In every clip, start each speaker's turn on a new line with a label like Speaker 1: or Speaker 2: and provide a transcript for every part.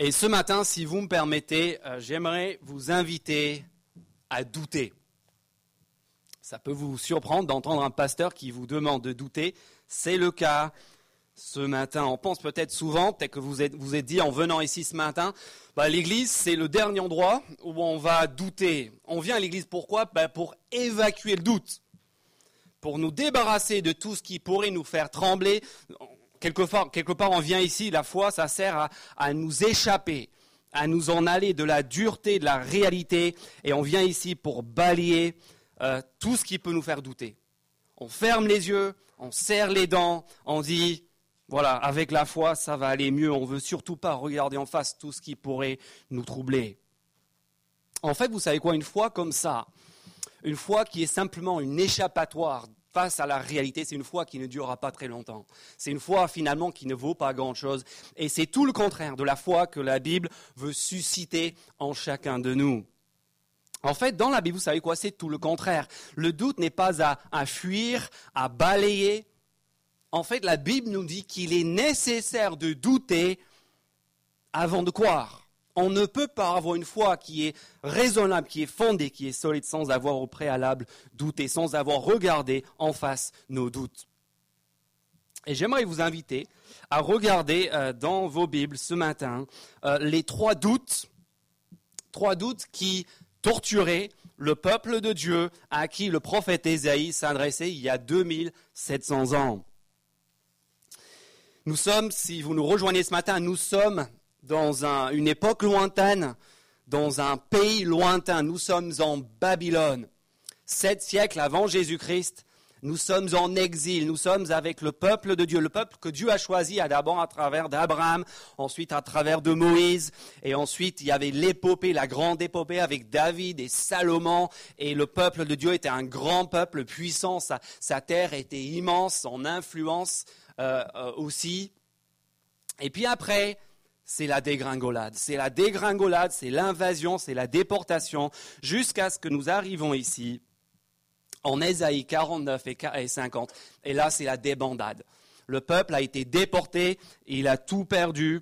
Speaker 1: Et ce matin, si vous me permettez, euh, j'aimerais vous inviter à douter. Ça peut vous surprendre d'entendre un pasteur qui vous demande de douter. C'est le cas ce matin. On pense peut-être souvent, peut-être que vous vous êtes dit en venant ici ce matin, bah, l'église c'est le dernier endroit où on va douter. On vient à l'église pourquoi? Bah, Pour évacuer le doute, pour nous débarrasser de tout ce qui pourrait nous faire trembler, quelque part, on vient ici, la foi, ça sert à, nous échapper, à nous en aller de la dureté, de la réalité, et on vient ici pour balayer euh, tout ce qui peut nous faire douter. On ferme les yeux, on serre les dents, on dit, voilà, avec la foi, ça va aller mieux, on ne veut surtout pas regarder en face tout ce qui pourrait nous troubler. En fait, vous savez quoi, une foi comme ça, une foi qui est simplement une échappatoire face à la réalité, c'est une foi qui ne durera pas très longtemps. C'est une foi finalement qui ne vaut pas grand-chose. Et c'est tout le contraire de la foi que la Bible veut susciter en chacun de nous. En fait, dans la Bible, vous savez quoi? C'est tout le contraire. Le doute n'est pas à, à fuir, à balayer. En fait, la Bible nous dit qu'il est nécessaire de douter avant de croire. On ne peut pas avoir une foi qui est raisonnable, qui est fondée, qui est solide, sans avoir au préalable douté, sans avoir regardé en face nos doutes. Et j'aimerais vous inviter à regarder euh, dans vos Bibles ce matin euh, les trois doutes, trois doutes qui torturaient le peuple de Dieu à qui le prophète Ésaïe s'adressait il y a 2700 ans. Nous sommes, si vous nous rejoignez ce matin, nous sommes dans une époque lointaine, dans un pays lointain. Nous sommes en Babylone. Sept siècles avant Jésus-Christ, nous sommes en exil, nous sommes avec le peuple de Dieu, le peuple que Dieu a choisi d'abord à travers d'Abraham, ensuite à travers de Moïse, et ensuite il y avait l'épopée, la grande épopée avec David et Salomon, et le peuple de Dieu était un grand peuple puissant, sa, terre était immense, son influence euh, euh, aussi. Et puis après, c'est la dégringolade. C'est la dégringolade, c'est l'invasion, c'est la déportation, jusqu'à ce que nous arrivons ici, en Ésaïe 49 et 50. Et là, c'est la débandade. Le peuple a été déporté, il a tout perdu.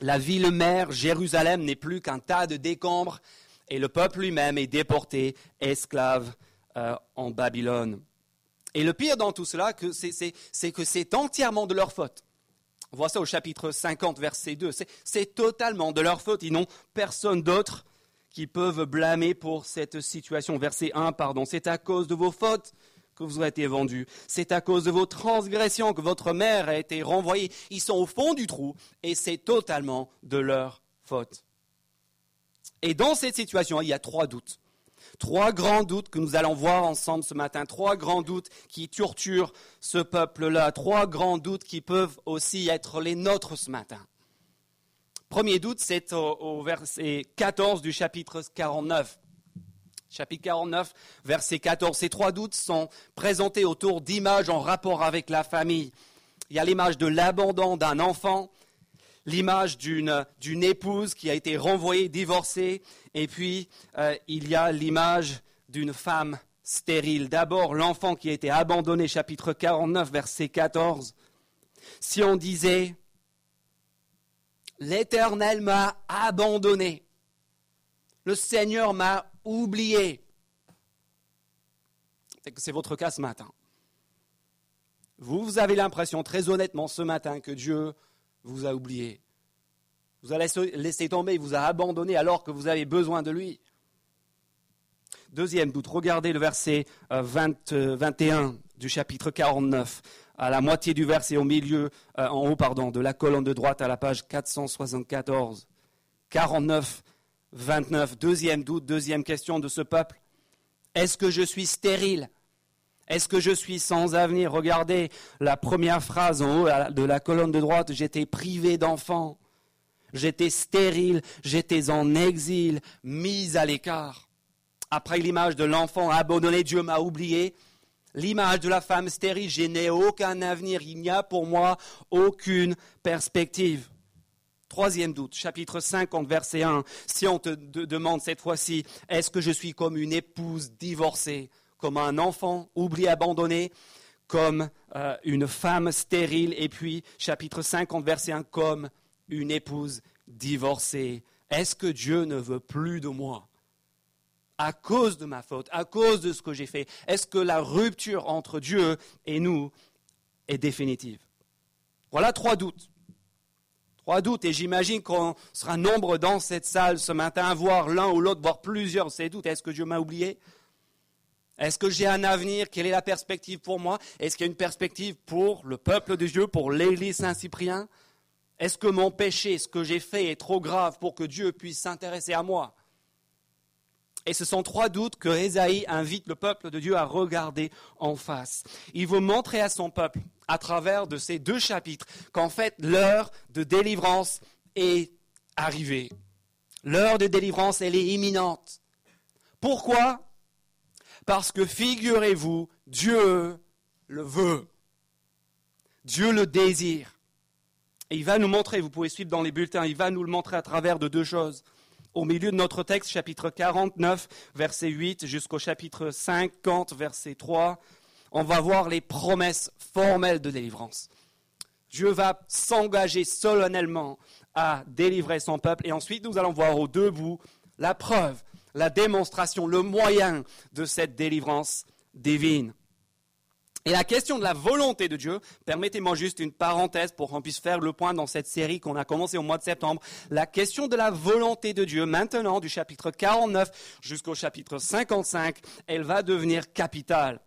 Speaker 1: La ville mère, Jérusalem, n'est plus qu'un tas de décombres, et le peuple lui-même est déporté, esclave euh, en Babylone. Et le pire dans tout cela, c'est que c'est entièrement de leur faute. On voit ça au chapitre 50, verset 2. C'est totalement de leur faute. Ils n'ont personne d'autre qui peuvent blâmer pour cette situation. Verset 1, pardon. C'est à cause de vos fautes que vous avez été vendus. C'est à cause de vos transgressions que votre mère a été renvoyée. Ils sont au fond du trou et c'est totalement de leur faute. Et dans cette situation, il y a trois doutes. Trois grands doutes que nous allons voir ensemble ce matin, trois grands doutes qui torturent ce peuple-là, trois grands doutes qui peuvent aussi être les nôtres ce matin. Premier doute, c'est au, verset 14 du chapitre 49 chapitre 49, verset 14. Ces trois doutes sont présentés autour d'images en rapport avec la famille. Il y a l'image de l'abandon d'un enfant, l'image d'une épouse qui a été renvoyée, divorcée, et puis euh, il y a l'image d'une femme stérile. D'abord, l'enfant qui a été abandonné, chapitre 49, verset 14. Si on disait, l'Éternel m'a abandonné, le Seigneur m'a oublié, c'est que c'est votre cas ce matin. Vous, vous avez l'impression, très honnêtement, ce matin, que Dieu vous a oublié. Vous a laissé tomber, il vous a abandonné alors que vous avez besoin de lui. Deuxième doute, regardez le verset 20, euh, 21 euh, du chapitre 49, à la moitié du verset au milieu, euh, en haut, pardon, de la colonne de droite à la page 474. 49, 29. Deuxième doute, deuxième question de ce peuple. Est-ce que je suis stérile? Est-ce que je suis sans avenir? Regardez la première phrase en haut de la colonne de droite, j'étais privé d'enfants, j'étais stérile, j'étais en exil, mise à l'écart. Après l'image de l'enfant abandonné, Dieu m'a oublié. L'image de la femme stérile, je n'ai aucun avenir, il n'y a pour moi aucune perspective. Troisième doute, chapitre 50, verset 1. Si on te demande cette fois-ci, est-ce que je suis comme une épouse divorcée comme un enfant oublié, abandonné, comme euh, une femme stérile, et puis chapitre 50, verset 1, comme une épouse divorcé Est-ce que Dieu ne veut plus de moi? À cause de ma faute, à cause de ce que j'ai fait Est-ce que la rupture entre Dieu et nous est définitive? Voilà trois doutes. Trois doutes, et j'imagine qu'on sera nombre dans cette salle ce matin à voir l'un ou l'autre, voir plusieurs de ces doutes. Est-ce que Dieu m'a oublié? Est-ce que j'ai un avenir? Quelle est la perspective pour moi? Est-ce qu'il y a une perspective pour le peuple de Dieu, pour l'Église Saint-Cyprien? Est-ce que mon péché, ce que j'ai fait est trop grave pour que Dieu puisse s'intéresser à moi? Et ce sont trois doutes que Ésaïe invite le peuple de Dieu à regarder en face. Il veut montrer à son peuple, à travers de ces deux chapitres, qu'en fait l'heure de délivrance est arrivée. L'heure de délivrance, elle est imminente. Pourquoi? Parce que figurez-vous, Dieu le veut. Dieu le désire. Et il va nous montrer, vous pouvez suivre dans les bulletins, il va nous le montrer à travers de deux choses au milieu de notre texte, chapitre 49, verset 8, jusqu'au chapitre 50, verset 3, on va voir les promesses formelles de délivrance. Dieu va s'engager solennellement à délivrer son peuple. Et ensuite, nous allons voir aux deux la preuve, la démonstration, le moyen de cette délivrance divine. Et la question de la volonté de Dieu, permettez-moi juste une parenthèse pour qu'on puisse faire le point dans cette série qu'on a commencé au mois de septembre. La question de la volonté de Dieu, maintenant, du chapitre 49 jusqu'au chapitre 55, elle va devenir capitale.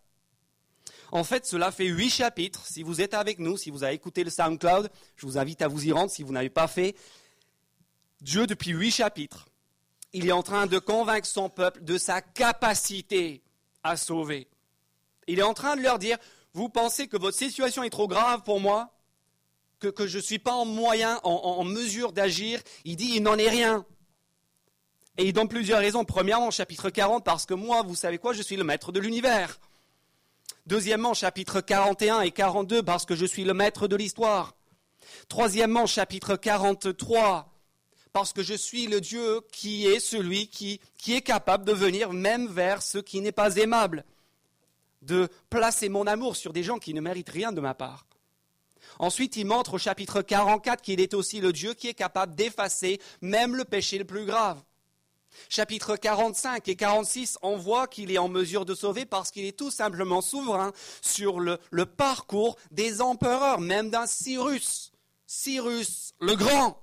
Speaker 1: En fait, cela fait huit chapitres. Si vous êtes avec nous, si vous avez écouté le SoundCloud, je vous invite à vous y rendre si vous n'avez pas fait. Dieu, depuis huit chapitres, il est en train de convaincre son peuple de sa capacité à sauver. Il est en train de leur dire, vous pensez que votre situation est trop grave pour moi? Que, je ne suis pas en moyen, en, mesure d'agir? Il dit, il n'en est rien. Et il donne plusieurs raisons. Premièrement, chapitre 40, parce que moi, vous savez quoi, je suis le maître de l'univers. Deuxièmement, chapitre 41 et 42, parce que je suis le maître de l'histoire. Troisièmement, chapitre 43, parce que je suis le Dieu qui est celui qui, qui est capable de venir même vers ce qui n'est pas aimable de placer mon amour sur des gens qui ne méritent rien de ma part. Ensuite, il montre au chapitre 44 qu'il est aussi le Dieu qui est capable d'effacer même le péché le plus grave. Chapitre 45 et 46, on voit qu'il est en mesure de sauver parce qu'il est tout simplement souverain sur le parcours des empereurs, même d'un Cyrus. Cyrus le Grand.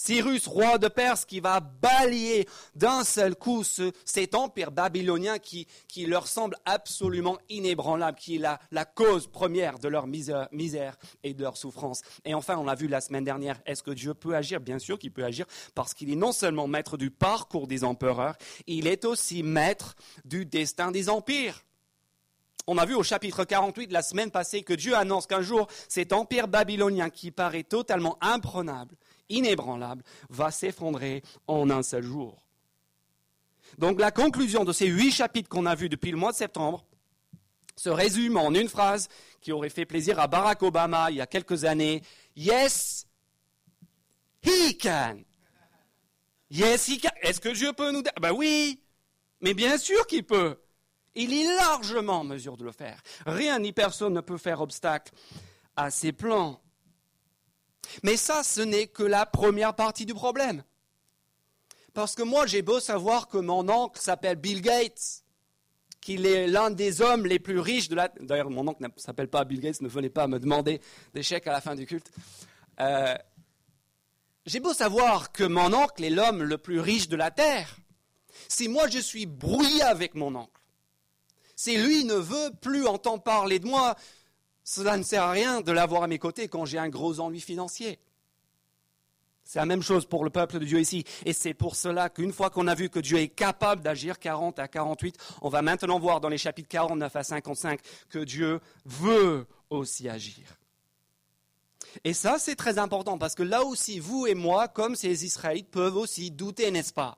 Speaker 1: Cyrus, roi de Perse, qui va balayer d'un seul coup cet empire babylonien qui, leur semble absolument inébranlable, qui est la, cause première de leur misère, misère, et de leur souffrance. Et enfin, on l'a vu la semaine dernière, est-ce que Dieu peut agir? Bien sûr qu'il peut agir, parce qu'il est non seulement maître du parcours des empereurs, il est aussi maître du destin des empires. On a vu au chapitre 48 la semaine passée que Dieu annonce qu'un jour, cet empire babylonien qui paraît totalement imprenable, inébranlable, va s'effondrer en un seul jour. Donc la conclusion de ces huit chapitres qu'on a vus depuis le mois de septembre se résume en une phrase qui aurait fait plaisir à Barack Obama il y a quelques années. Yes, he can. Yes, he can. Est-ce que Dieu peut nous Ben oui, mais bien sûr qu'il peut. Il est largement en mesure de le faire. Rien ni personne ne peut faire obstacle à ses plans. Mais ça, ce n'est que la première partie du problème. Parce que moi, j'ai beau savoir que mon oncle s'appelle Bill Gates, qu'il est l'un des hommes les plus riches de la... D'ailleurs, mon oncle ne s'appelle pas Bill Gates, ne venez pas me demander des chèques à la fin du culte. Euh, j'ai beau savoir que mon oncle est l'homme le plus riche de la Terre. Si moi je suis brouillé avec mon oncle, si lui ne veut plus entendre parler de moi, cela ne sert à rien de l'avoir à mes côtés quand j'ai un gros ennui financier. C'est la même chose pour le peuple de Dieu ici. Et c'est pour cela qu'une fois qu'on a vu que Dieu est capable d'agir 40 à 48, on va maintenant voir dans les chapitres 49 à 55 que Dieu veut aussi agir. Et ça, c'est très important parce que là aussi, vous et moi, comme ces Israélites, peuvent aussi douter, n'est-ce pas?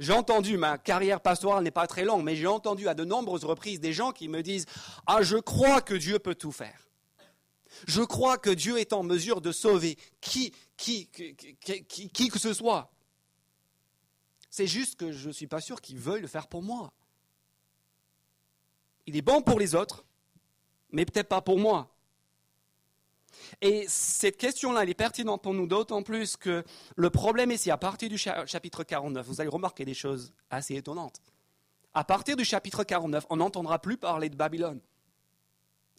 Speaker 1: J'ai entendu, ma carrière pastorale n'est pas très longue, mais j'ai entendu à de nombreuses reprises des gens qui me disent Ah, je crois que Dieu peut tout faire. Je crois que Dieu est en mesure de sauver qui, que ce soit. C'est juste que je ne suis pas sûr qu'il veuille le faire pour moi. Il est bon pour les autres, mais peut-être pas pour moi. Et cette question-là, elle est pertinente pour nous d'autant plus que le problème ici, à partir du chapitre 49, vous allez remarquer des choses assez étonnantes. À partir du chapitre 49, on n'entendra plus parler de Babylone.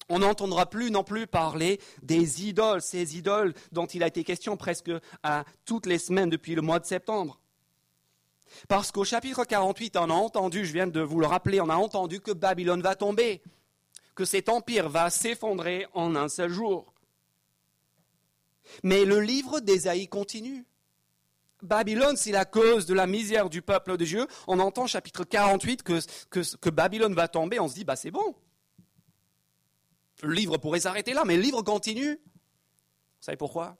Speaker 1: On n'entendra plus non plus parler des idoles, ces idoles dont il a été question presque toutes les semaines depuis le mois de septembre. Parce qu'au chapitre 48, on a entendu, je viens de vous le rappeler, on a entendu que Babylone va tomber, que cet empire va s'effondrer en un seul jour. Mais le livre d'Ésaïe continue. Babylone, c'est la cause de la misère du peuple de Dieu. On entend chapitre 48 que, que, Babylone va tomber, on se dit, bah c'est bon. Le livre pourrait s'arrêter là, mais le livre continue. Vous savez pourquoi?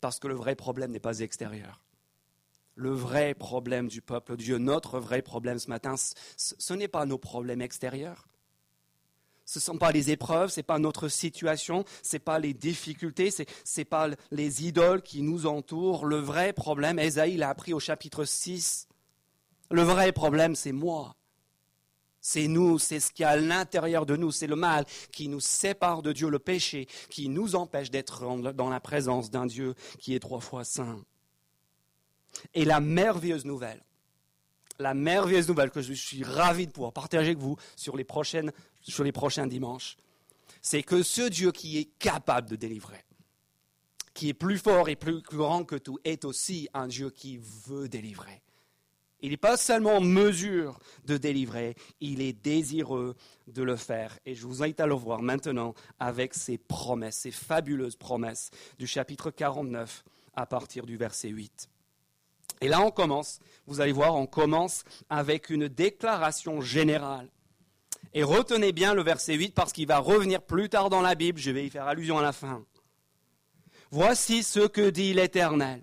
Speaker 1: Parce que le vrai problème n'est pas extérieur. Le vrai problème du peuple de Dieu, notre vrai problème ce matin, ce n'est pas nos problèmes extérieurs. Ce ne sont pas les épreuves, ce n'est pas notre situation, ce n'est pas les difficultés, ce n'est pas les idoles qui nous entourent. Le vrai problème, Esaïe l'a appris au chapitre 6, le vrai problème, c'est moi. C'est nous, c'est ce qui est à l'intérieur de nous, c'est le mal qui nous sépare de Dieu, le péché qui nous empêche d'être dans la présence d'un Dieu qui est trois fois saint. Et la merveilleuse nouvelle, la merveilleuse nouvelle que je suis ravi de pouvoir partager avec vous sur les, prochaines, sur les prochains dimanches, c'est que ce Dieu qui est capable de délivrer, qui est plus fort et plus grand que tout, est aussi un Dieu qui veut délivrer. Il n'est pas seulement en mesure de délivrer, il est désireux de le faire. Et je vous invite à le voir maintenant avec ces promesses, ces fabuleuses promesses du chapitre 49 à partir du verset 8. Et là, on commence, vous allez voir, on commence avec une déclaration générale. Et retenez bien le verset 8 parce qu'il va revenir plus tard dans la Bible, je vais y faire allusion à la fin. Voici ce que dit l'Éternel.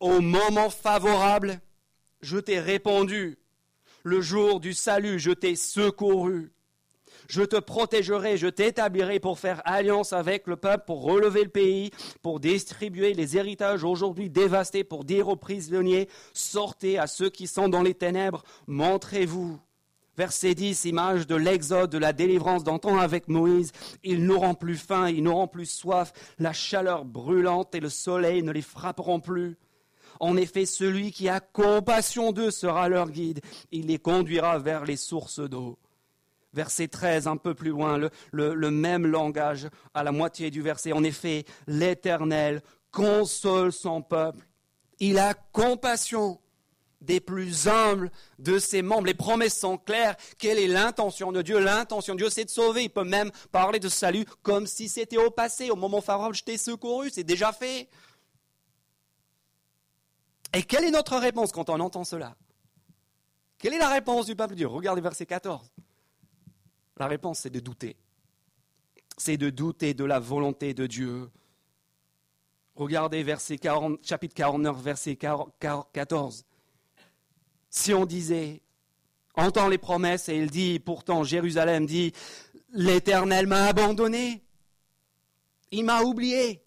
Speaker 1: Au moment favorable, je t'ai répondu. Le jour du salut, je t'ai secouru. Je te protégerai, je t'établirai pour faire alliance avec le peuple, pour relever le pays, pour distribuer les héritages aujourd'hui dévastés, pour dire aux prisonniers, sortez à ceux qui sont dans les ténèbres, montrez-vous. Verset 10, image de l'exode, de la délivrance d'antan avec Moïse. Ils n'auront plus faim, ils n'auront plus soif, la chaleur brûlante et le soleil ne les frapperont plus. En effet, celui qui a compassion d'eux sera leur guide. Il les conduira vers les sources d'eau verset 13, un peu plus loin, le, même langage à la moitié du verset. En effet, l'Éternel console son peuple. Il a compassion des plus humbles de ses membres. Les promesses sont claires. Quelle est l'intention de Dieu? L'intention de Dieu, c'est de sauver. Il peut même parler de salut comme si c'était au passé. Au moment favorable, je t'ai secouru, c'est déjà fait. Et quelle est notre réponse quand on entend cela? Quelle est la réponse du peuple de Dieu? Regardez verset 14. La réponse, c'est de douter. C'est de douter de la volonté de Dieu. Regardez verset 40, chapitre 49, verset 14. Si on disait, entend les promesses, et il dit, pourtant Jérusalem dit, l'Éternel m'a abandonné, il m'a oublié,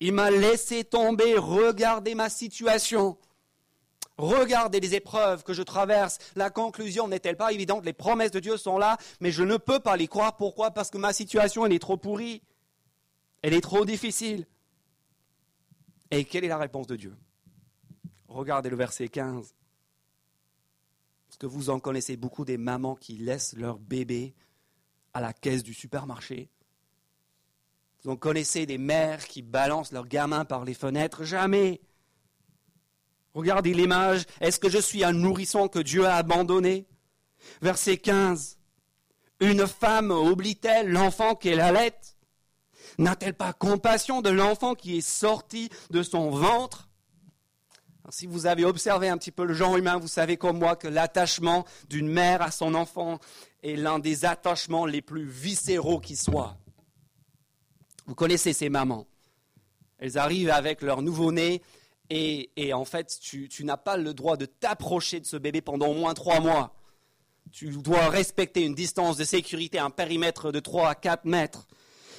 Speaker 1: il m'a laissé tomber, regardez ma situation. Regardez les épreuves que je traverse. La conclusion n'est-elle pas évidente? Les promesses de Dieu sont là, mais je ne peux pas les croire. Pourquoi? Parce que ma situation, elle est trop pourrie. Elle est trop difficile. Et quelle est la réponse de Dieu? Regardez le verset 15. Que vous en connaissez beaucoup des mamans qui laissent leur bébé à la caisse du supermarché. Vous en connaissez des mères qui balancent leurs gamins par les fenêtres. Jamais. Regardez l'image. Est-ce que je suis un nourrisson que Dieu a abandonné? Verset 15. Une femme oublie-t-elle l'enfant qu'elle allait? N'a-t-elle pas compassion de l'enfant qui est sorti de son ventre? Si vous avez observé un petit peu le genre humain, vous savez comme moi que l'attachement d'une mère à son enfant est l'un des attachements les plus viscéraux qui soient. Vous connaissez ces mamans. Elles arrivent avec leur nouveau-né et, en fait, tu, n'as pas le droit de t'approcher de ce bébé pendant au moins trois mois. Tu dois respecter une distance de sécurité, un périmètre de 3 à 4 mètres.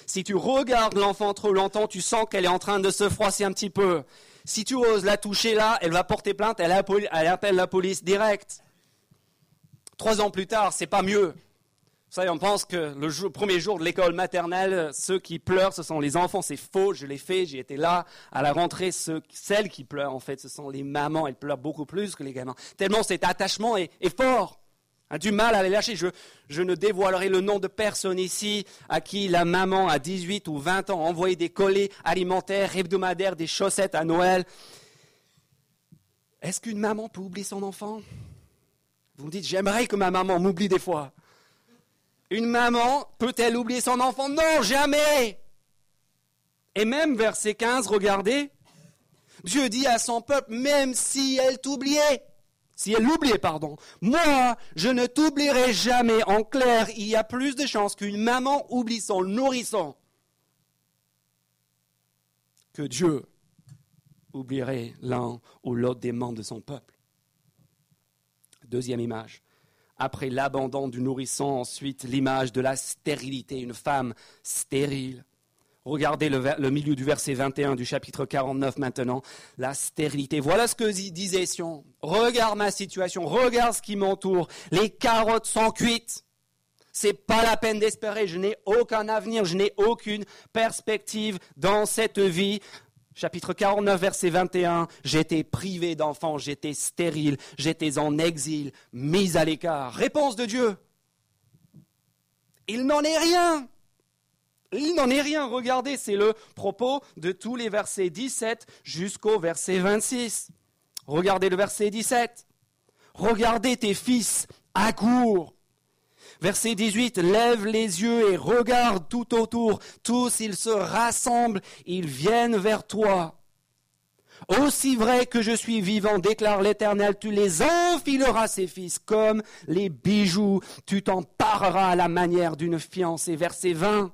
Speaker 1: Si tu regardes l'enfant trop longtemps, tu sens qu'elle est en train de se froisser un petit peu. Si tu oses la toucher là, elle va porter plainte, elle, appelle la police directe. Trois ans plus tard, c'est pas mieux. Vous savez, on pense que le premier jour de l'école maternelle, ceux qui pleurent, ce sont les enfants. C'est faux, je l'ai fait, j'ai été là. À la rentrée, celles qui pleurent, en fait, ce sont les mamans. Elles pleurent beaucoup plus que les gamins. Tellement cet attachement est, fort. Du mal à les lâcher. Je, ne dévoilerai le nom de personne ici à qui la maman à 18 ou 20 ans a envoyé des collets alimentaires hebdomadaires, des chaussettes à Noël. Est-ce qu'une maman peut oublier son enfant? Vous me dites, j'aimerais que ma maman m'oublie des fois. Une maman peut-elle oublier son enfant? Non, jamais. Et même verset 15, regardez, Dieu dit à son peuple, même si elle t'oubliait, si elle l'oubliait, pardon, moi, je ne t'oublierai jamais. En clair, il y a plus de chances qu'une maman oublie son nourrisson que Dieu oublierait l'un ou l'autre des membres de son peuple. Deuxième image. Après l'abandon du nourrisson, ensuite l'image de la stérilité, une femme stérile. Regardez le, milieu du verset 21 du chapitre 49 maintenant. La stérilité. Voilà ce que disait Sion. Regarde ma situation, regarde ce qui m'entoure. Les carottes sont cuites. C'est pas la peine d'espérer. Je n'ai aucun avenir, je n'ai aucune perspective dans cette vie chapitre 49, verset 21, j'étais privé d'enfants, j'étais stérile, j'étais en exil, mis à l'écart. Réponse de Dieu. Il n'en est rien. Il n'en est rien. Regardez, c'est le propos de tous les versets 17 jusqu'au verset 26. Regardez le verset 17. Regardez tes fils à court. Verset 18, lève les yeux et regarde tout autour. Tous, ils se rassemblent, ils viennent vers toi. Aussi vrai que je suis vivant, déclare l'Éternel, tu les enfileras, ces fils, comme les bijoux. Tu t'en pareras à la manière d'une fiancée. Verset 20.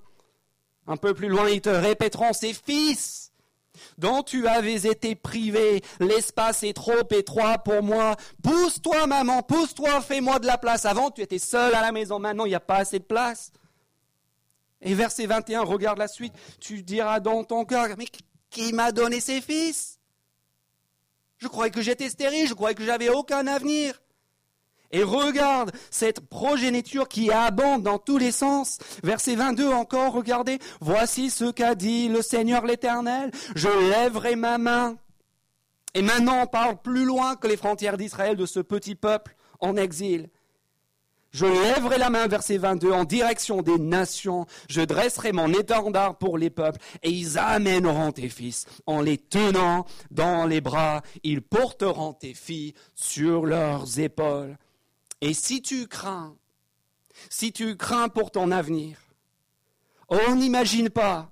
Speaker 1: Un peu plus loin, ils te répéteront, ces fils dont tu avais été privé. L'espace est trop étroit pour moi. Pousse-toi, maman, pousse-toi, fais-moi de la place. Avant, tu étais seul à la maison. Maintenant, il n'y a pas assez de place. Et verset 21, regarde la suite. Tu diras dans ton cœur, mais qui m'a donné ses fils? Je croyais que j'étais stérile, je croyais que j'avais aucun avenir. Et regarde cette progéniture qui abonde dans tous les sens. Verset 22 encore, regardez. Voici ce qu'a dit le Seigneur l'Éternel. Je lèverai ma main. Et maintenant on parle plus loin que les frontières d'Israël de ce petit peuple en exil. Je lèverai la main, verset 22, en direction des nations. Je dresserai mon étendard pour les peuples, et ils amèneront tes fils en les tenant dans les bras. Ils porteront tes filles sur leurs épaules. Et si tu crains, si tu crains pour ton avenir, on n'imagine pas,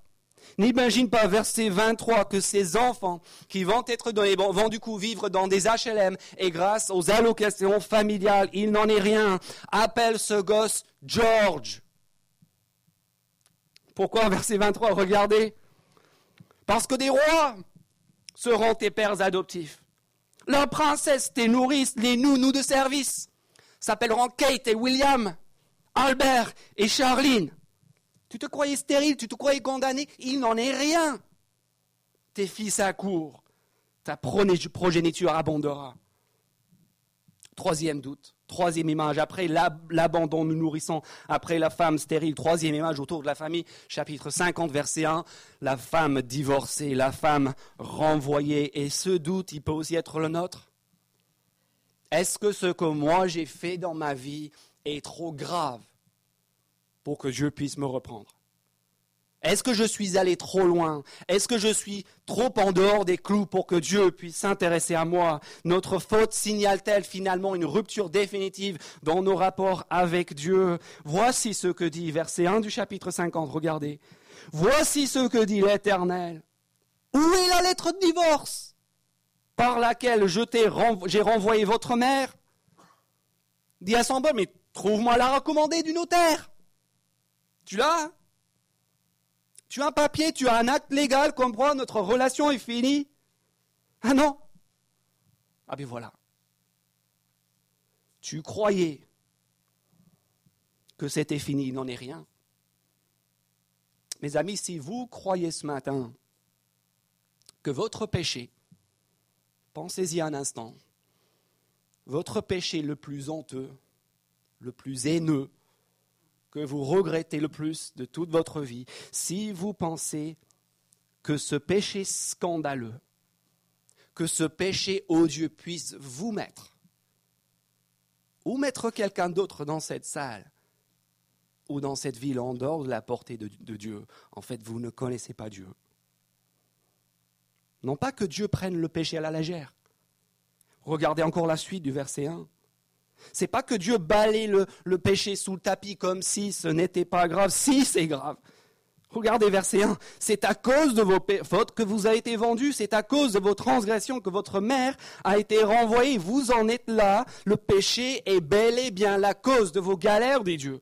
Speaker 1: n'imagine pas, verset 23, que ces enfants qui vont être donnés vont du coup vivre dans des HLM et grâce aux allocations familiales, il n'en est rien. Appelle ce gosse George. Pourquoi verset 23 Regardez? Parce que des rois seront tes pères adoptifs. La princesse, tes nourrices, les nounous de service s'appelleront Kate et William, Albert et Charline. Tu te croyais stérile, tu te croyais condamné, il n'en est rien. Tes fils accourent, ta progéniture abondera. Troisième doute, troisième image, après l'abandon nous nourrissons, après la femme stérile, troisième image autour de la famille, chapitre 50, verset 1, la femme divorcée, la femme renvoyée, et ce doute, il peut aussi être le nôtre. Est-ce que ce que moi j'ai fait dans ma vie est trop grave pour que Dieu puisse me reprendre? Est-ce que je suis allé trop loin? Est-ce que je suis trop en dehors des clous pour que Dieu puisse s'intéresser à moi? Notre faute signale-t-elle finalement une rupture définitive dans nos rapports avec Dieu? Voici ce que dit verset 1 du chapitre 50, regardez. Voici ce que dit l'Éternel. Où est la lettre de divorce? Par laquelle j'ai renvoyé votre mère, dit à son bon, mais trouve-moi la recommandée du notaire. Tu l'as Tu as un papier, tu as un acte légal comme quoi notre relation est finie Ah non? Ah bien voilà. Tu croyais que c'était fini, n'en est rien. Mes amis, si vous croyez ce matin que votre péché Pensez-y un instant. Votre péché le plus honteux, le plus haineux que vous regrettez le plus de toute votre vie, si vous pensez que ce péché scandaleux, que ce péché odieux puisse vous mettre, ou mettre quelqu'un d'autre dans cette salle, ou dans cette ville en dehors de la portée de, de Dieu, en fait, vous ne connaissez pas Dieu. Non pas que Dieu prenne le péché à la légère. Regardez encore la suite du verset 1. C'est pas que Dieu balaye le, péché sous le tapis comme si ce n'était pas grave. Si, c'est grave. Regardez verset 1. C'est à cause de vos fautes que vous avez été vendu. C'est à cause de vos transgressions que votre mère a été renvoyée. Vous en êtes là. Le péché est bel et bien la cause de vos galères, dit Dieu.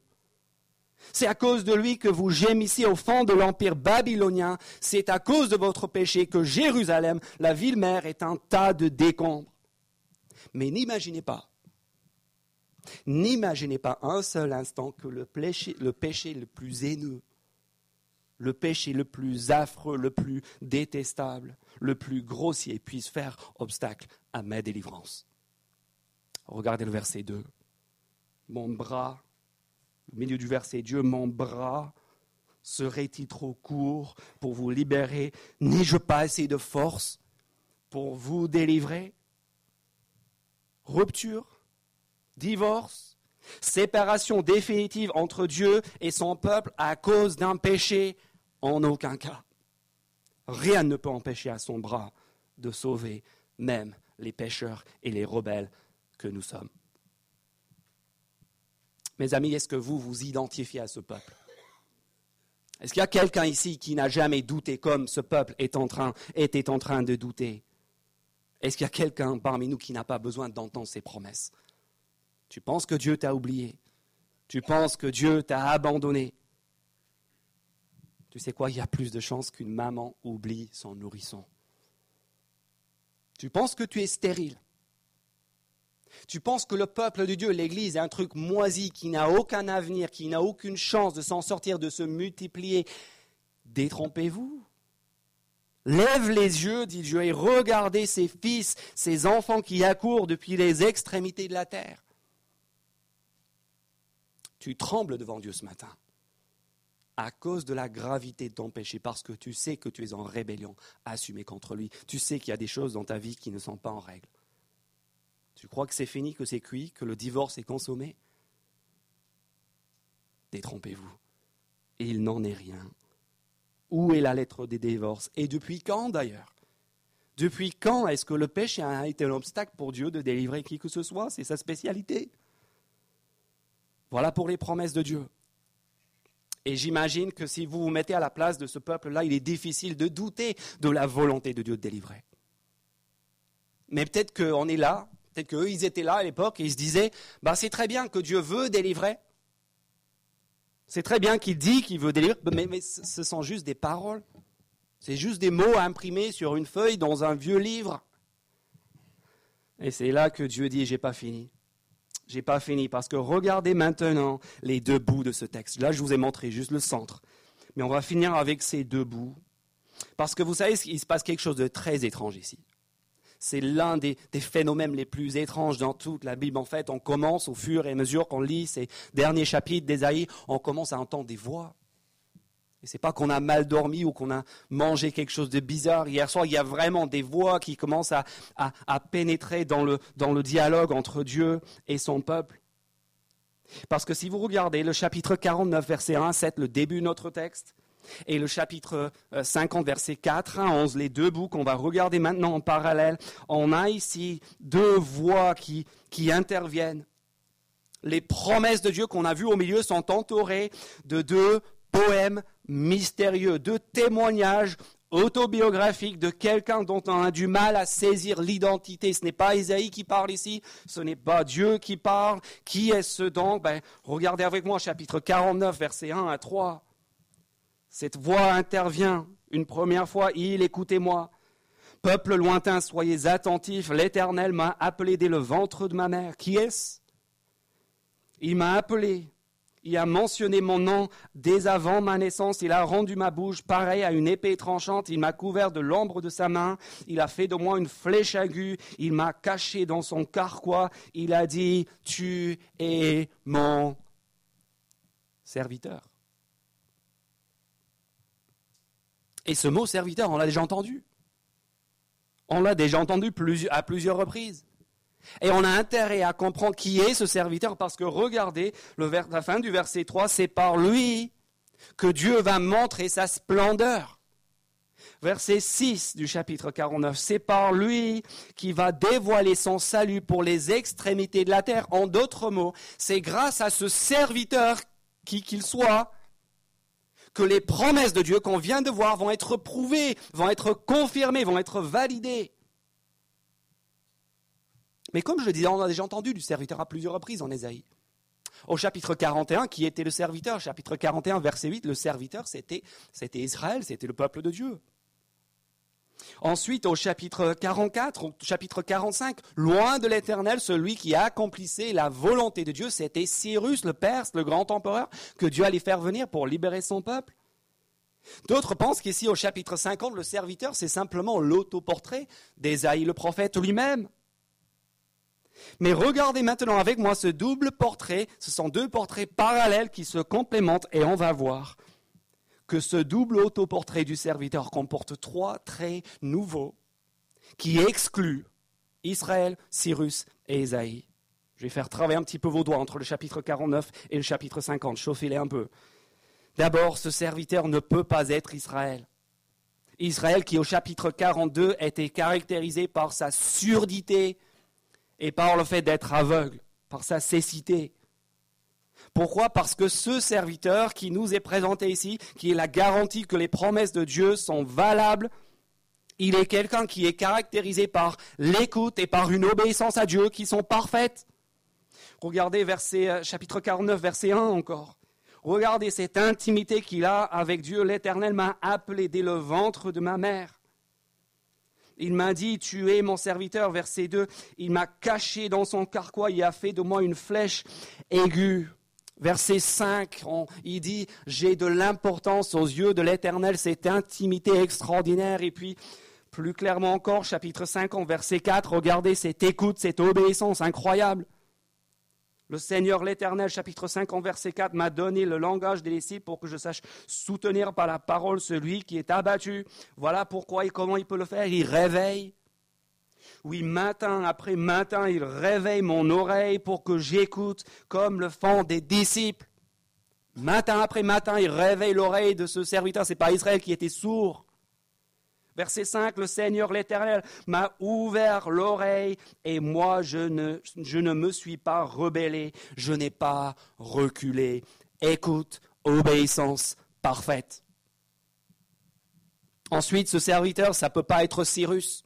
Speaker 1: C'est à cause de lui que vous gémissez au fond de l'empire babylonien. C'est à cause de votre péché que Jérusalem, la ville mère, est un tas de décombres. Mais n'imaginez pas N'imaginez pas un seul instant que le péché, le péché le plus haineux, le péché le plus affreux, le plus détestable, le plus grossier puisse faire obstacle à ma délivrance. Regardez le verset 2. Mon bras, au milieu du verset, Dieu, mon bras serait-il trop court pour vous libérer? N'ai-je pas assez de force pour vous délivrer? Rupture? Divorce, séparation définitive entre Dieu et son peuple à cause d'un péché, en aucun cas. Rien ne peut empêcher à son bras de sauver même les pécheurs et les rebelles que nous sommes. Mes amis, est-ce que vous vous identifiez à ce peuple? Est-ce qu'il y a quelqu'un ici qui n'a jamais douté comme ce peuple était en train de douter? Est-ce qu'il y a quelqu'un parmi nous qui n'a pas besoin d'entendre ces promesses? Tu penses que Dieu t'a oublié? Tu penses que Dieu t'a abandonné? Tu sais quoi, il y a plus de chances qu'une maman oublie son nourrisson. Tu penses que tu es stérile? Tu penses que le peuple de Dieu, l'Église, est un truc moisi qui n'a aucun avenir, qui n'a aucune chance de s'en sortir, de se multiplier? Détrompez-vous. Lève les yeux, dit Dieu, et regardez ces fils, ces enfants qui accourent depuis les extrémités de la terre tu trembles devant Dieu ce matin à cause de la gravité de ton péché, parce que tu sais que tu es en rébellion assumée contre lui. Tu sais qu'il y a des choses dans ta vie qui ne sont pas en règle. Tu crois que c'est fini, que c'est cuit, que le divorce est consommé? Détrompez-vous. Il n'en est rien. Où est la lettre des divorces? Et depuis quand d'ailleurs? Depuis quand est-ce que le péché a été un obstacle pour Dieu de délivrer qui que ce soit? C'est sa spécialité. Voilà pour les promesses de Dieu. Et j'imagine que si vous vous mettez à la place de ce peuple-là, il est difficile de douter de la volonté de Dieu de délivrer. Mais peut-être qu'on est là, peut-être qu'eux, ils étaient là à l'époque et ils se disaient, bah, c'est très bien que Dieu veut délivrer. C'est très bien qu'il dit qu'il veut délivrer, mais, mais ce sont juste des paroles. C'est juste des mots imprimés sur une feuille dans un vieux livre. Et c'est là que Dieu dit, j'ai pas fini j'ai pas fini parce que regardez maintenant les deux bouts de ce texte. Là, je vous ai montré juste le centre. Mais on va finir avec ces deux bouts. Parce que vous savez, il se passe quelque chose de très étrange ici. C'est l'un des, phénomènes les plus étranges dans toute la Bible. En fait, on commence au fur et à mesure qu'on lit ces derniers chapitres d'Ésaïe, on commence à entendre des voix. Et c'est pas qu'on a mal dormi ou qu'on a mangé quelque chose de bizarre. Hier soir, il y a vraiment des voix qui commencent à, pénétrer dans le, dans le dialogue entre Dieu et son peuple. Parce que si vous regardez le chapitre 49, verset 1 à 7, le début de notre texte, et le chapitre 50, euh, verset 4 à 11, les deux bouts qu'on va regarder maintenant en parallèle, on a ici deux voix qui, qui interviennent. Les promesses de Dieu qu'on a vues au milieu sont entourées de deux poèmes mystérieux, de témoignages autobiographiques de quelqu'un dont on a du mal à saisir l'identité. Ce n'est pas Isaïe qui parle ici, ce n'est pas Dieu qui parle. Qui est-ce donc? Ben, Regardez avec moi chapitre 49, versets 1 à 3. Cette voix intervient une première fois, il écoutez-moi. Peuple lointain, soyez attentifs, l'Éternel m'a appelé dès le ventre de ma mère. Qui est-ce? Il m'a appelé il a mentionné mon nom dès avant ma naissance. Il a rendu ma bouche pareille à une épée tranchante. Il m'a couvert de l'ombre de sa main. Il a fait de moi une flèche aiguë. Il m'a caché dans son carquois. Il a dit, tu es mon serviteur. Et ce mot serviteur, on l'a déjà entendu. On l'a déjà entendu à plusieurs reprises. Et on a intérêt à comprendre qui est ce serviteur parce que regardez, la fin du verset 3, c'est par lui que Dieu va montrer sa splendeur. Verset 6 du chapitre 49, c'est par lui qui va dévoiler son salut pour les extrémités de la terre. En d'autres mots, c'est grâce à ce serviteur, qui qu'il soit, que les promesses de Dieu qu'on vient de voir vont être prouvées, vont être confirmées, vont être validées. Mais comme je le disais, on a déjà entendu du serviteur à plusieurs reprises en Ésaïe. Au chapitre 41, qui était le serviteur? Chapitre 41, verset 8, le serviteur, c'était, c'était Israël, c'était le peuple de Dieu. Ensuite, au chapitre 44, au chapitre 45, loin de l'Éternel, celui qui accomplissait la volonté de Dieu, c'était Cyrus, le Perse, le grand empereur, que Dieu allait faire venir pour libérer son peuple. D'autres pensent qu'ici, au chapitre 50, le serviteur, c'est simplement l'autoportrait d'Ésaïe, le prophète lui-même. Mais regardez maintenant avec moi ce double portrait. Ce sont deux portraits parallèles qui se complémentent et on va voir que ce double autoportrait du serviteur comporte trois traits nouveaux qui excluent Israël, Cyrus et Ésaïe. Je vais faire travailler un petit peu vos doigts entre le chapitre 49 et le chapitre 50. Chauffez-les un peu. D'abord, ce serviteur ne peut pas être Israël. Israël qui au chapitre 42 était caractérisé par sa surdité, et par le fait d'être aveugle, par sa cécité. Pourquoi? Parce que ce serviteur qui nous est présenté ici, qui est la garantie que les promesses de Dieu sont valables, il est quelqu'un qui est caractérisé par l'écoute et par une obéissance à Dieu qui sont parfaites. Regardez verset, euh, chapitre 49, verset 1 encore. Regardez cette intimité qu'il a avec Dieu. L'Éternel m'a appelé dès le ventre de ma mère. Il m'a dit, tu es mon serviteur, verset 2. Il m'a caché dans son carquois, il a fait de moi une flèche aiguë. Verset 5, il dit, j'ai de l'importance aux yeux de l'Éternel, cette intimité extraordinaire. Et puis, plus clairement encore, chapitre 5, verset 4, regardez cette écoute, cette obéissance incroyable. Le Seigneur l'Éternel, chapitre 5, verset 4, m'a donné le langage des disciples pour que je sache soutenir par la parole celui qui est abattu. Voilà pourquoi et comment il peut le faire. Il réveille. Oui, matin après matin, il réveille mon oreille pour que j'écoute comme le font des disciples. Matin après matin, il réveille l'oreille de ce serviteur. Ce n'est pas Israël qui était sourd. Verset 5, le Seigneur l'Éternel m'a ouvert l'oreille et moi je ne, je ne me suis pas rebellé, je n'ai pas reculé. Écoute, obéissance parfaite. Ensuite, ce serviteur, ça ne peut pas être Cyrus.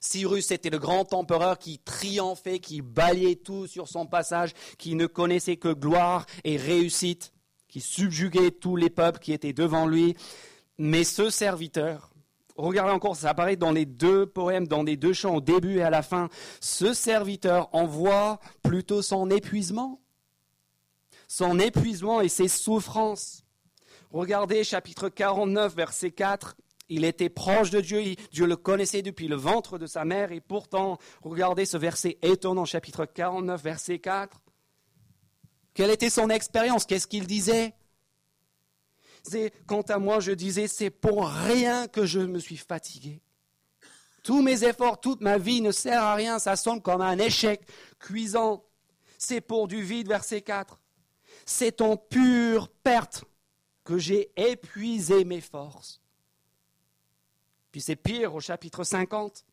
Speaker 1: Cyrus était le grand empereur qui triomphait, qui balayait tout sur son passage, qui ne connaissait que gloire et réussite, qui subjuguait tous les peuples qui étaient devant lui. Mais ce serviteur, Regardez encore, ça apparaît dans les deux poèmes, dans les deux chants, au début et à la fin. Ce serviteur envoie plutôt son épuisement. Son épuisement et ses souffrances. Regardez chapitre 49, verset 4. Il était proche de Dieu, Dieu le connaissait depuis le ventre de sa mère, et pourtant, regardez ce verset étonnant, chapitre 49, verset 4. Quelle était son expérience? Qu'est-ce qu'il disait? Quant à moi, je disais, c'est pour rien que je me suis fatigué. Tous mes efforts, toute ma vie ne sert à rien, ça semble comme un échec cuisant. C'est pour du vide, verset 4. C'est en pure perte que j'ai épuisé mes forces. C'est pire au chapitre 50.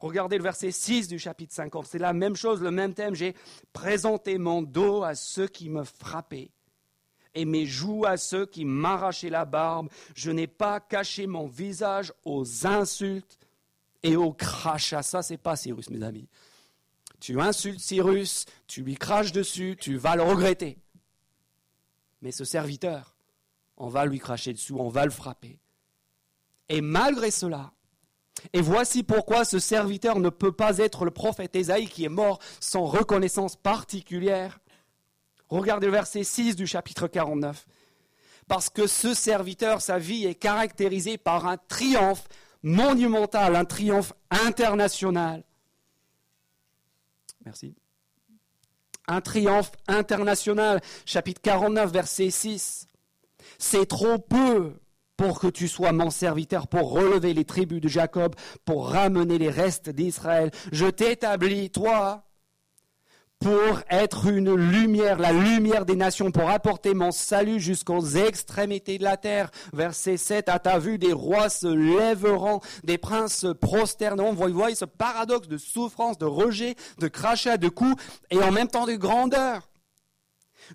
Speaker 1: Regardez le verset 6 du chapitre 50. C'est la même chose, le même thème. J'ai présenté mon dos à ceux qui me frappaient et mes joues à ceux qui m'arrachaient la barbe. Je n'ai pas caché mon visage aux insultes et aux crachats. Ça, c'est pas Cyrus, mes amis. Tu insultes Cyrus, tu lui craches dessus, tu vas le regretter. Mais ce serviteur, on va lui cracher dessus, on va le frapper. Et malgré cela, et voici pourquoi ce serviteur ne peut pas être le prophète Ésaïe qui est mort sans reconnaissance particulière. Regardez le verset 6 du chapitre 49. Parce que ce serviteur, sa vie est caractérisée par un triomphe monumental, un triomphe international. Merci. Un triomphe international, chapitre 49, verset 6. C'est trop peu pour que tu sois mon serviteur, pour relever les tribus de Jacob, pour ramener les restes d'Israël. Je t'établis, toi, pour être une lumière, la lumière des nations, pour apporter mon salut jusqu'aux extrémités de la terre. Verset 7, à ta vue, des rois se lèveront, des princes se prosterneront. Vous voyez ce paradoxe de souffrance, de rejet, de crachat, de coups, et en même temps de grandeur.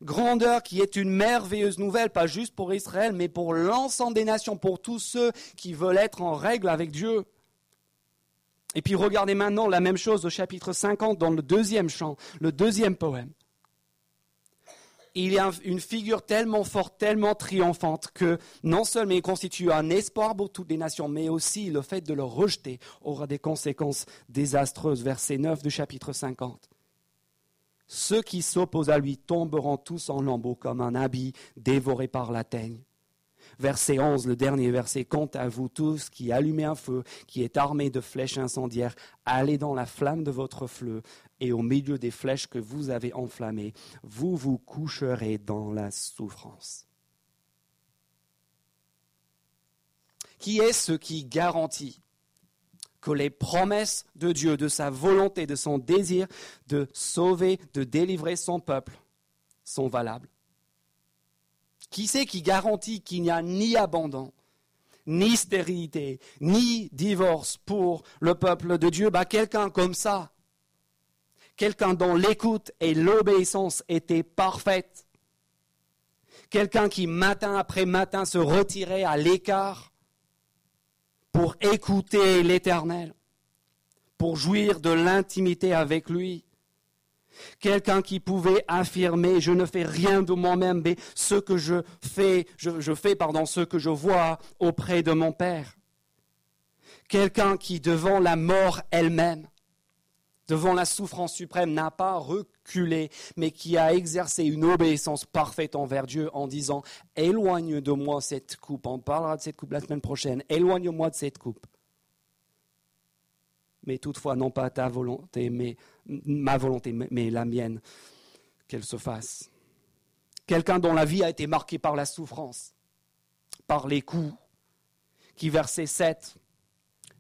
Speaker 1: Grandeur qui est une merveilleuse nouvelle, pas juste pour Israël, mais pour l'ensemble des nations, pour tous ceux qui veulent être en règle avec Dieu. Et puis regardez maintenant la même chose au chapitre 50 dans le deuxième chant, le deuxième poème. Il y a une figure tellement forte, tellement triomphante que non seulement il constitue un espoir pour toutes les nations, mais aussi le fait de le rejeter aura des conséquences désastreuses. Verset 9 du chapitre 50. Ceux qui s'opposent à lui tomberont tous en lambeaux comme un habit dévoré par la teigne. Verset 11, le dernier verset, Quant à vous tous qui allumez un feu, qui est armé de flèches incendiaires, allez dans la flamme de votre feu, et au milieu des flèches que vous avez enflammées, vous vous coucherez dans la souffrance. Qui est ce qui garantit que les promesses de Dieu, de sa volonté, de son désir de sauver, de délivrer son peuple sont valables. Qui c'est qui garantit qu'il n'y a ni abandon, ni stérilité, ni divorce pour le peuple de Dieu? Bah, Quelqu'un comme ça, quelqu'un dont l'écoute et l'obéissance étaient parfaites, quelqu'un qui matin après matin se retirait à l'écart pour écouter l'Éternel, pour jouir de l'intimité avec lui, Quelqu'un qui pouvait affirmer, je ne fais rien de moi-même, mais ce que je fais, je, fais, pardon, ce que je vois auprès de mon Père. Quelqu'un qui, devant la mort elle-même, devant la souffrance suprême, n'a pas reculé, mais qui a exercé une obéissance parfaite envers Dieu en disant, éloigne de moi cette coupe. On parlera de cette coupe la semaine prochaine. Éloigne-moi de cette coupe mais toutefois non pas ta volonté, mais ma volonté, mais la mienne, qu'elle se fasse. Quelqu'un dont la vie a été marquée par la souffrance, par les coups, qui verset 7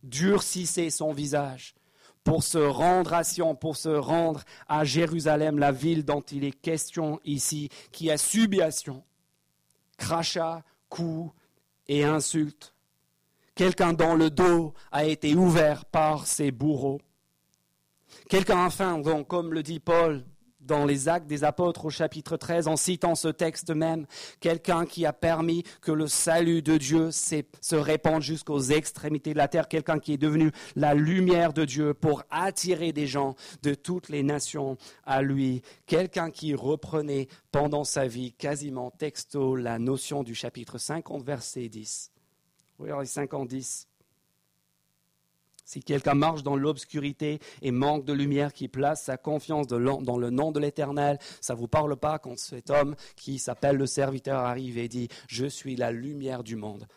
Speaker 1: durcissait son visage pour se rendre à Sion, pour se rendre à Jérusalem, la ville dont il est question ici, qui a subi à Sion crachats, coups et insultes quelqu'un dont le dos a été ouvert par ses bourreaux. Quelqu'un enfin, donc, comme le dit Paul dans les actes des apôtres au chapitre 13, en citant ce texte même, quelqu'un qui a permis que le salut de Dieu se répande jusqu'aux extrémités de la terre, quelqu'un qui est devenu la lumière de Dieu pour attirer des gens de toutes les nations à lui, quelqu'un qui reprenait pendant sa vie quasiment texto la notion du chapitre 50, verset 10 Regardez 5 en 10. Si quelqu'un marche dans l'obscurité et manque de lumière, qui place sa confiance dans le nom de l'Éternel, ça ne vous parle pas quand cet homme qui s'appelle le serviteur arrive et dit, je suis la lumière du monde.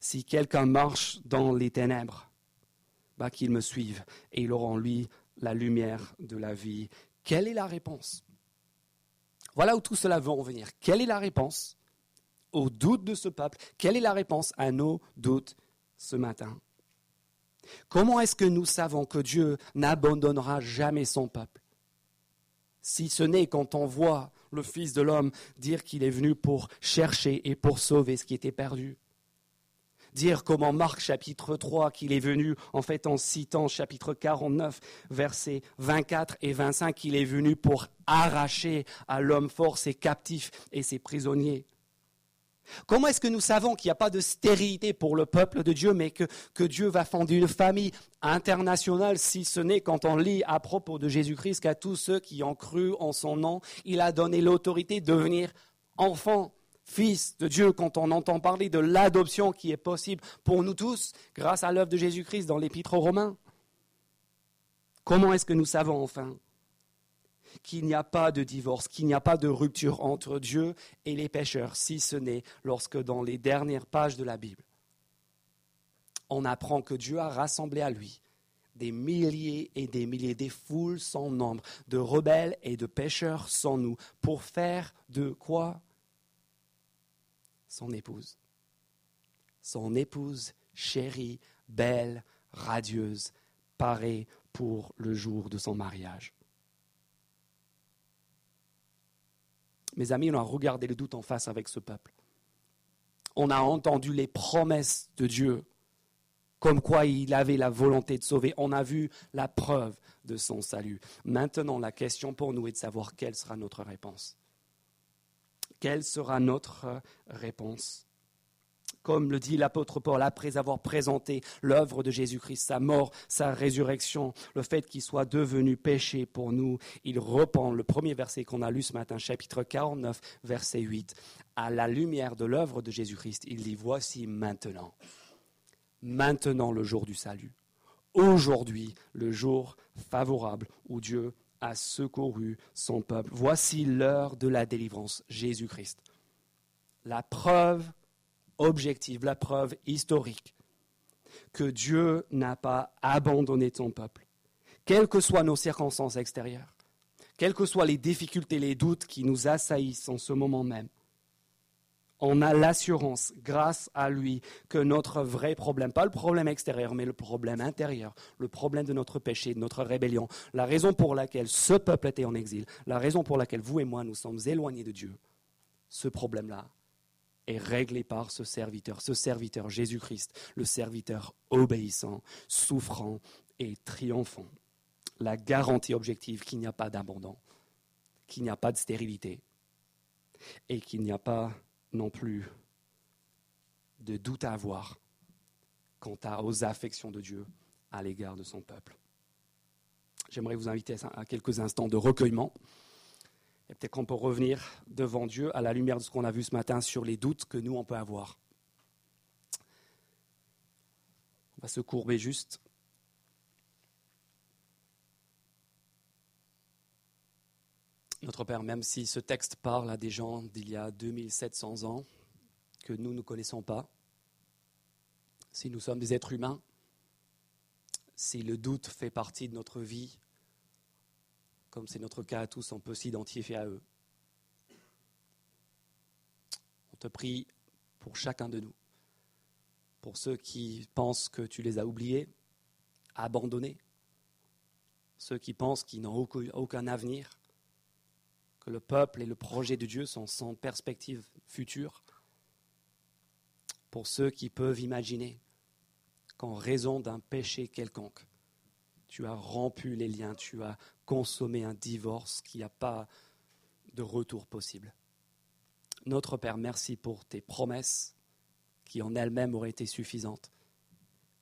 Speaker 1: Si quelqu'un marche dans les ténèbres, bah, qu'il me suive et il aura en lui la lumière de la vie. Quelle est la réponse? Voilà où tout cela va en venir. Quelle est la réponse aux doutes de ce peuple? Quelle est la réponse à nos doutes ce matin? Comment est-ce que nous savons que Dieu n'abandonnera jamais son peuple? Si ce n'est quand on voit le Fils de l'homme dire qu'il est venu pour chercher et pour sauver ce qui était perdu. Dire comme en Marc chapitre 3 qu'il est venu, en fait en citant chapitre 49, versets 24 et 25, qu'il est venu pour arracher à l'homme fort ses captifs et ses prisonniers. Comment est-ce que nous savons qu'il n'y a pas de stérilité pour le peuple de Dieu, mais que, Dieu va fonder une famille internationale, si ce n'est quand on lit à propos de Jésus-Christ qu'à tous ceux qui ont cru en son nom, il a donné l'autorité de devenir enfants, fils de Dieu, quand on entend parler de l'adoption qui est possible pour nous tous grâce à l'œuvre de Jésus-Christ dans l'Épître aux Romains. Comment est-ce que nous savons enfin qu'il n'y a pas de divorce, qu'il n'y a pas de rupture entre Dieu et les pécheurs, si ce n'est lorsque dans les dernières pages de la Bible, on apprend que Dieu a rassemblé à lui des milliers et des milliers, des foules sans nombre, de rebelles et de pécheurs sans nous, pour faire de quoi? Son épouse. Son épouse chérie, belle, radieuse, parée pour le jour de son mariage. Mes amis, on a regardé le doute en face avec ce peuple. On a entendu les promesses de Dieu comme quoi il avait la volonté de sauver. On a vu la preuve de son salut. Maintenant, la question pour nous est de savoir quelle sera notre réponse. Quelle sera notre réponse? Comme le dit l'apôtre Paul, après avoir présenté l'œuvre de Jésus-Christ, sa mort, sa résurrection, le fait qu'il soit devenu péché pour nous, il reprend le premier verset qu'on a lu ce matin, chapitre 49, verset 8. À la lumière de l'œuvre de Jésus-Christ, il dit, voici maintenant maintenant le jour du salut. Aujourd'hui, le jour favorable où Dieu a secouru son peuple. Voici l'heure de la délivrance, Jésus-Christ. La preuve objective, la preuve historique que Dieu n'a pas abandonné son peuple, quelles que soient nos circonstances extérieures, quelles que soient les difficultés, les doutes qui nous assaillissent en ce moment même on a l'assurance, grâce à lui, que notre vrai problème, pas le problème extérieur, mais le problème intérieur, le problème de notre péché, de notre rébellion, la raison pour laquelle ce peuple était en exil, la raison pour laquelle vous et moi nous sommes éloignés de Dieu, ce problème-là est réglé par ce serviteur, ce serviteur Jésus-Christ, le serviteur obéissant, souffrant et triomphant. La garantie objective qu'il n'y a pas d'abandon, qu'il n'y a pas de stérilité et qu'il n'y a pas non plus de doute à avoir quant aux affections de Dieu à l'égard de son peuple. J'aimerais vous inviter à quelques instants de recueillement. Et peut-être qu'on peut revenir devant Dieu à la lumière de ce qu'on a vu ce matin sur les doutes que nous, on peut avoir. On va se courber juste. Notre Père, même si ce texte parle à des gens d'il y a 2700 ans que nous ne connaissons pas, si nous sommes des êtres humains, si le doute fait partie de notre vie, comme c'est notre cas à tous, on peut s'identifier à eux. On te prie pour chacun de nous, pour ceux qui pensent que tu les as oubliés, abandonnés, ceux qui pensent qu'ils n'ont aucun avenir, le peuple et le projet de Dieu sont sans perspective future. Pour ceux qui peuvent imaginer qu'en raison d'un péché quelconque, tu as rompu les liens, tu as consommé un divorce, qu'il n'y a pas de retour possible. Notre Père, merci pour tes promesses qui en elles-mêmes auraient été suffisantes.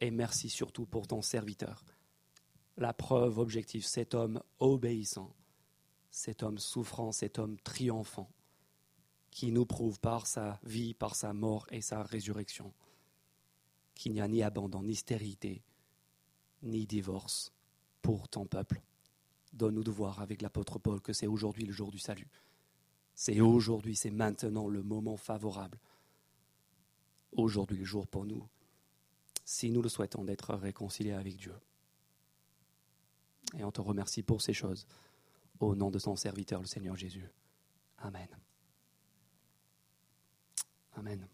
Speaker 1: Et merci surtout pour ton serviteur. La preuve objective, cet homme obéissant cet homme souffrant, cet homme triomphant, qui nous prouve par sa vie, par sa mort et sa résurrection qu'il n'y a ni abandon, ni stérilité, ni divorce pour ton peuple. Donne-nous de voir avec l'apôtre Paul que c'est aujourd'hui le jour du salut. C'est aujourd'hui, c'est maintenant le moment favorable. Aujourd'hui le jour pour nous, si nous le souhaitons, d'être réconciliés avec Dieu. Et on te remercie pour ces choses au nom de son serviteur, le Seigneur Jésus. Amen. Amen.